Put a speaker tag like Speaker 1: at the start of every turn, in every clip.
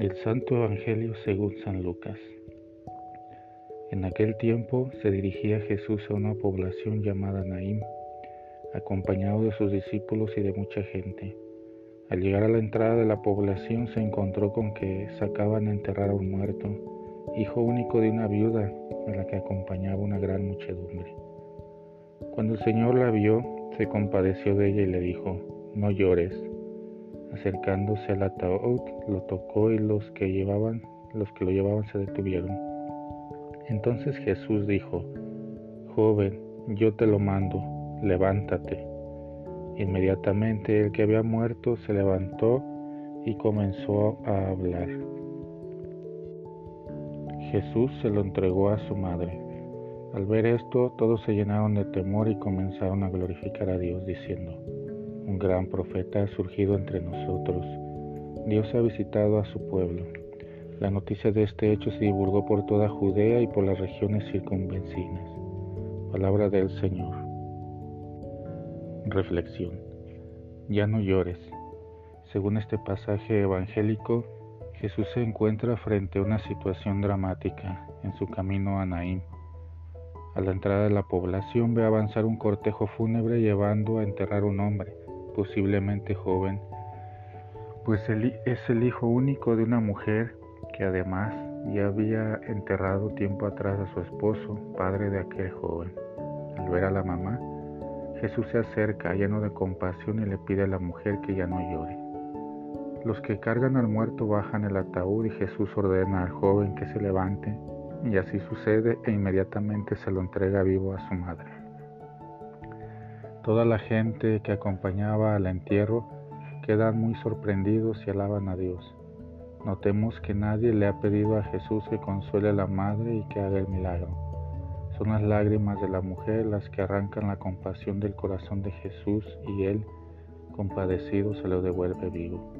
Speaker 1: Del Santo Evangelio según San Lucas. En aquel tiempo se dirigía Jesús a una población llamada Naim, acompañado de sus discípulos y de mucha gente. Al llegar a la entrada de la población se encontró con que sacaban a enterrar a un muerto, hijo único de una viuda a la que acompañaba una gran muchedumbre. Cuando el Señor la vio, se compadeció de ella y le dijo, no llores. Acercándose al ataúd, lo tocó y los que llevaban, los que lo llevaban se detuvieron. Entonces Jesús dijo, Joven, yo te lo mando, levántate. Inmediatamente el que había muerto se levantó y comenzó a hablar. Jesús se lo entregó a su madre. Al ver esto, todos se llenaron de temor y comenzaron a glorificar a Dios, diciendo, un gran profeta ha surgido entre nosotros. Dios ha visitado a su pueblo. La noticia de este hecho se divulgó por toda Judea y por las regiones circunvecinas. Palabra del Señor. Reflexión. Ya no llores. Según este pasaje evangélico, Jesús se encuentra frente a una situación dramática en su camino a Naín. A la entrada de la población ve avanzar un cortejo fúnebre llevando a enterrar un hombre posiblemente joven, pues es el hijo único de una mujer que además ya había enterrado tiempo atrás a su esposo, padre de aquel joven. Al ver a la mamá, Jesús se acerca lleno de compasión y le pide a la mujer que ya no llore. Los que cargan al muerto bajan el ataúd y Jesús ordena al joven que se levante y así sucede e inmediatamente se lo entrega vivo a su madre. Toda la gente que acompañaba al entierro quedan muy sorprendidos y alaban a Dios. Notemos que nadie le ha pedido a Jesús que consuele a la madre y que haga el milagro. Son las lágrimas de la mujer las que arrancan la compasión del corazón de Jesús y él, compadecido, se lo devuelve vivo.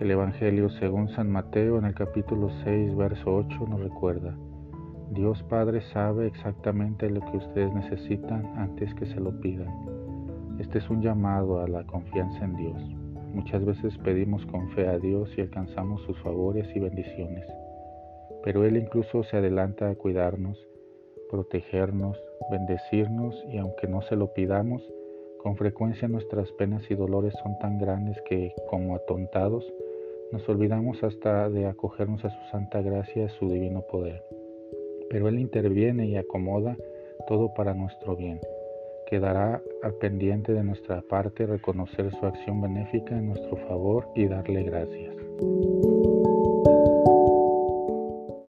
Speaker 1: El Evangelio según San Mateo en el capítulo 6, verso 8 nos recuerda, Dios Padre sabe exactamente lo que ustedes necesitan antes que se lo pidan. Este es un llamado a la confianza en Dios. Muchas veces pedimos con fe a Dios y alcanzamos sus favores y bendiciones, pero Él incluso se adelanta a cuidarnos, protegernos, bendecirnos y aunque no se lo pidamos, con frecuencia nuestras penas y dolores son tan grandes que, como atontados, nos olvidamos hasta de acogernos a su santa gracia y a su divino poder pero Él interviene y acomoda todo para nuestro bien. Quedará al pendiente de nuestra parte reconocer su acción benéfica en nuestro favor y darle gracias.